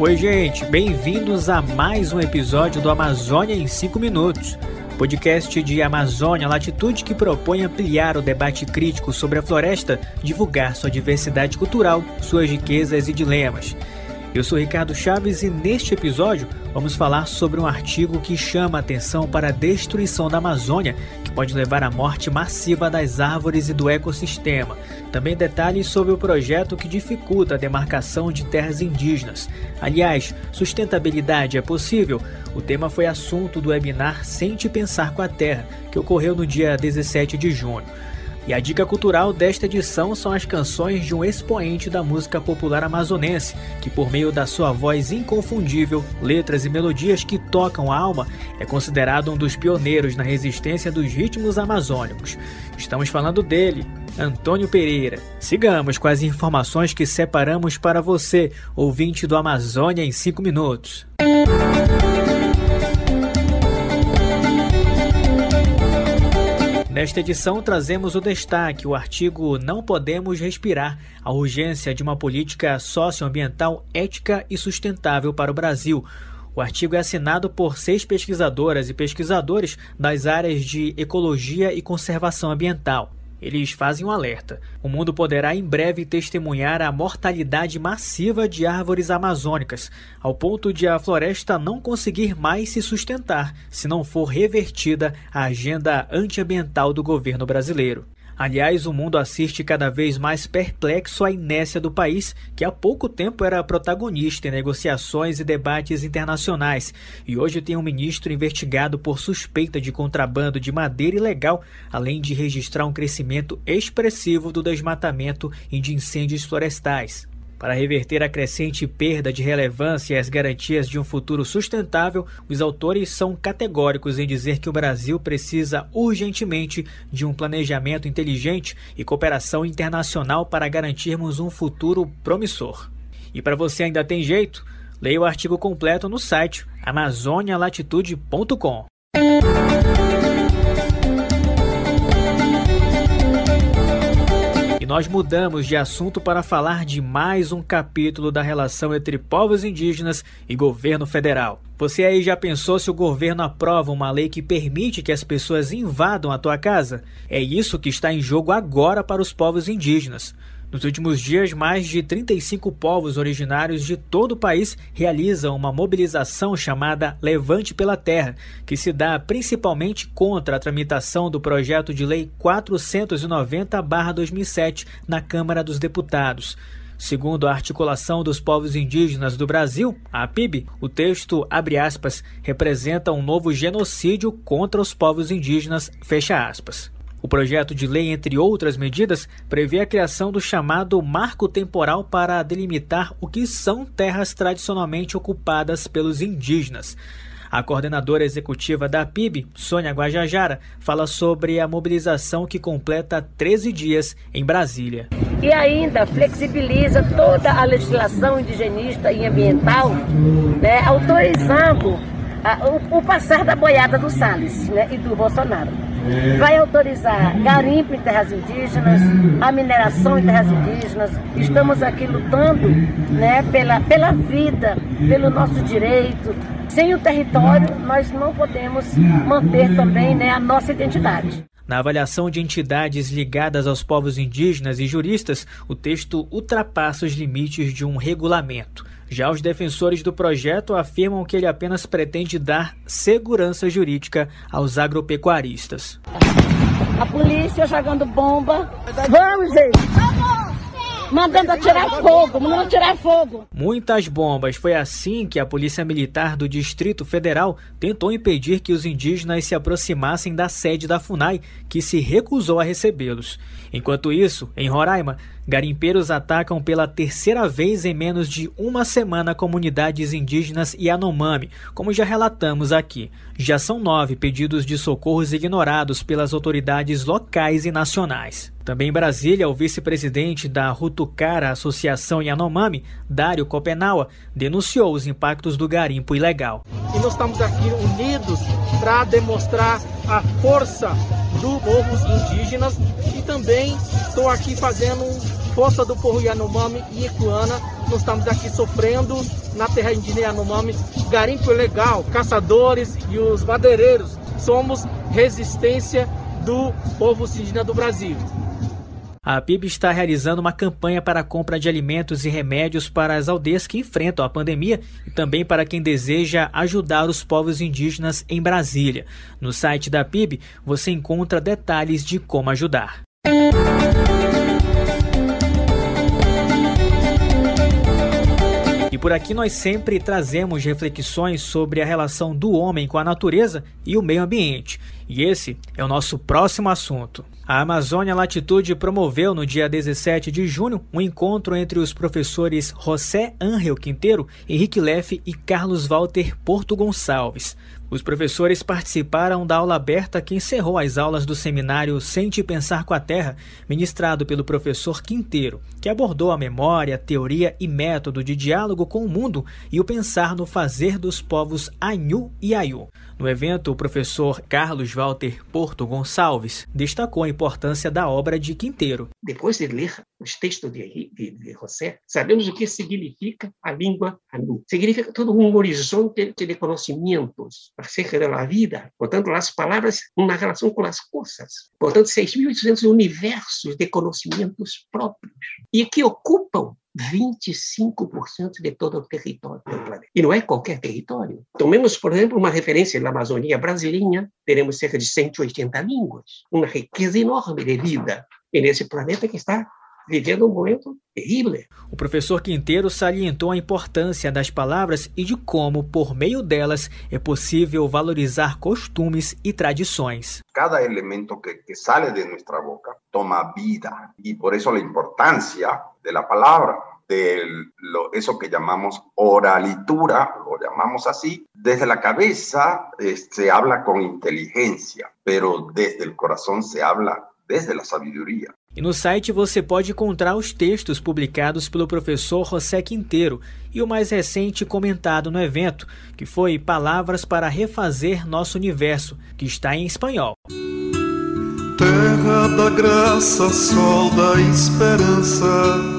Oi, gente, bem-vindos a mais um episódio do Amazônia em 5 Minutos, podcast de Amazônia Latitude que propõe ampliar o debate crítico sobre a floresta, divulgar sua diversidade cultural, suas riquezas e dilemas. Eu sou Ricardo Chaves e neste episódio vamos falar sobre um artigo que chama a atenção para a destruição da Amazônia, que pode levar à morte massiva das árvores e do ecossistema. Também detalhes sobre o projeto que dificulta a demarcação de terras indígenas. Aliás, sustentabilidade é possível? O tema foi assunto do webinar Sente Pensar com a Terra, que ocorreu no dia 17 de junho. E a dica cultural desta edição são as canções de um expoente da música popular amazonense, que por meio da sua voz inconfundível, letras e melodias que tocam a alma, é considerado um dos pioneiros na resistência dos ritmos amazônicos. Estamos falando dele, Antônio Pereira. Sigamos com as informações que separamos para você, ouvinte do Amazônia em 5 minutos. Nesta edição, trazemos o destaque: o artigo Não Podemos Respirar a urgência de uma política socioambiental ética e sustentável para o Brasil. O artigo é assinado por seis pesquisadoras e pesquisadores das áreas de ecologia e conservação ambiental. Eles fazem um alerta. O mundo poderá em breve testemunhar a mortalidade massiva de árvores amazônicas, ao ponto de a floresta não conseguir mais se sustentar se não for revertida a agenda antiambiental do governo brasileiro. Aliás, o mundo assiste cada vez mais perplexo à inércia do país, que há pouco tempo era protagonista em negociações e debates internacionais, e hoje tem um ministro investigado por suspeita de contrabando de madeira ilegal, além de registrar um crescimento expressivo do desmatamento e de incêndios florestais. Para reverter a crescente perda de relevância e as garantias de um futuro sustentável, os autores são categóricos em dizer que o Brasil precisa urgentemente de um planejamento inteligente e cooperação internacional para garantirmos um futuro promissor. E para você ainda tem jeito? Leia o artigo completo no site amazonialatitude.com. nós mudamos de assunto para falar de mais um capítulo da relação entre povos indígenas e governo federal. Você aí já pensou se o governo aprova uma lei que permite que as pessoas invadam a tua casa? É isso que está em jogo agora para os povos indígenas. Nos últimos dias, mais de 35 povos originários de todo o país realizam uma mobilização chamada Levante pela Terra, que se dá principalmente contra a tramitação do projeto de lei 490-2007 na Câmara dos Deputados. Segundo a Articulação dos Povos Indígenas do Brasil, a APIB, o texto, abre aspas, representa um novo genocídio contra os povos indígenas, fecha aspas. O projeto de lei, entre outras medidas, prevê a criação do chamado Marco Temporal para delimitar o que são terras tradicionalmente ocupadas pelos indígenas. A coordenadora executiva da PIB, Sônia Guajajara, fala sobre a mobilização que completa 13 dias em Brasília. E ainda flexibiliza toda a legislação indigenista e ambiental, né, autorizando a, o, o, passar da boiada do Salles né, e do Bolsonaro vai autorizar garimpo em terras indígenas, a mineração em terras indígenas. Estamos aqui lutando né, pela, pela vida, pelo nosso direito. Sem o território, nós não podemos manter também né, a nossa identidade. Na avaliação de entidades ligadas aos povos indígenas e juristas, o texto ultrapassa os limites de um regulamento. Já os defensores do projeto afirmam que ele apenas pretende dar segurança jurídica aos agropecuaristas. A polícia jogando bomba. Vamos, gente! Mandando atirar fogo, mandando atirar fogo. Muitas bombas. Foi assim que a Polícia Militar do Distrito Federal tentou impedir que os indígenas se aproximassem da sede da FUNAI, que se recusou a recebê-los. Enquanto isso, em Roraima, Garimpeiros atacam pela terceira vez em menos de uma semana comunidades indígenas Yanomami, como já relatamos aqui. Já são nove pedidos de socorros ignorados pelas autoridades locais e nacionais. Também em Brasília, o vice-presidente da Rutucara Associação Yanomami, Dário Copenaua, denunciou os impactos do garimpo ilegal. E nós estamos aqui unidos para demonstrar a força dos povos indígenas e também estou aqui fazendo força do povo Yanomami e Icuana, nós estamos aqui sofrendo na terra indígena Yanomami, garimpo ilegal, caçadores e os madeireiros. Somos resistência do povo indígena do Brasil. A PIB está realizando uma campanha para a compra de alimentos e remédios para as aldeias que enfrentam a pandemia e também para quem deseja ajudar os povos indígenas em Brasília. No site da PIB você encontra detalhes de como ajudar. E por aqui nós sempre trazemos reflexões sobre a relação do homem com a natureza e o meio ambiente. E esse é o nosso próximo assunto. A Amazônia Latitude promoveu no dia 17 de junho um encontro entre os professores José Ángel Quinteiro, Henrique Leff e Carlos Walter Porto Gonçalves. Os professores participaram da aula aberta que encerrou as aulas do seminário Sente Pensar com a Terra, ministrado pelo professor Quinteiro, que abordou a memória, teoria e método de diálogo com o mundo e o pensar no fazer dos povos Anhu e Ayu. No evento, o professor Carlos Walter Porto Gonçalves destacou a importância da obra de Quinteiro. Depois de ler os textos de, de, de José, sabemos o que significa a língua Anu. Significa todo um horizonte de conhecimentos acerca da vida. Portanto, as palavras, uma relação com as coisas. Portanto, 6.800 universos de conhecimentos próprios e que ocupam 25% de todo o território do planeta. E não é qualquer território. Tomemos, por exemplo, uma referência na Amazônia brasileira, teremos cerca de 180 línguas, uma riqueza enorme de vida. E nesse planeta que está vivendo um momento terrível. O professor Quinteiro salientou a importância das palavras e de como, por meio delas, é possível valorizar costumes e tradições. Cada elemento que, que sale de nossa boca toma vida e por isso a importância da palavra de lo, eso que llamamos oralitura, lo llamamos así, desde la cabeza eh, se habla con inteligencia, pero desde el corazón se habla desde la sabiduría. E no site você pode encontrar os textos publicados pelo professor José Quinteiro e o mais recente comentado no evento, que foi Palavras para Refazer Nosso Universo, que está em espanhol. Terra da graça, sol da esperança,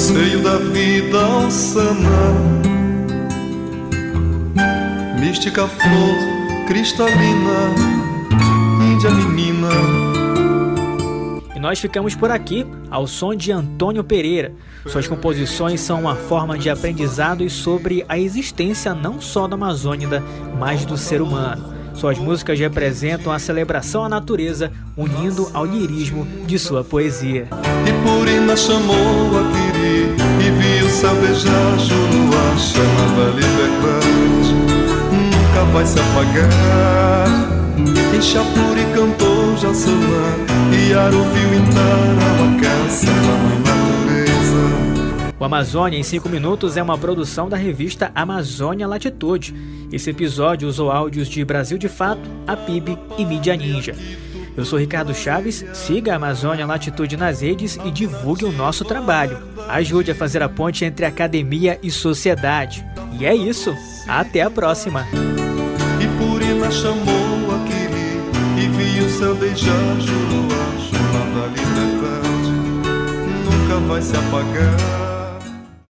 seio da vida alçana, mística flor cristalina, índia menina. E nós ficamos por aqui, ao som de Antônio Pereira. Suas composições são uma forma de aprendizado sobre a existência não só da Amazônida, mas do ser humano. Suas músicas representam a celebração à natureza, unindo ao lirismo de sua poesia. E Purina chamou a e viu liberdade, nunca vai se apagar. Em Chapuri cantou e Amazônia em 5 Minutos é uma produção da revista Amazônia Latitude. Esse episódio usou áudios de Brasil de Fato, a PIB e Mídia Ninja. Eu sou Ricardo Chaves, siga a Amazônia Latitude nas redes e divulgue o nosso trabalho. Ajude a fazer a ponte entre academia e sociedade. E é isso. Até a próxima. E Purina chamou a Quiri e viu céu beijar nunca vai se apagar.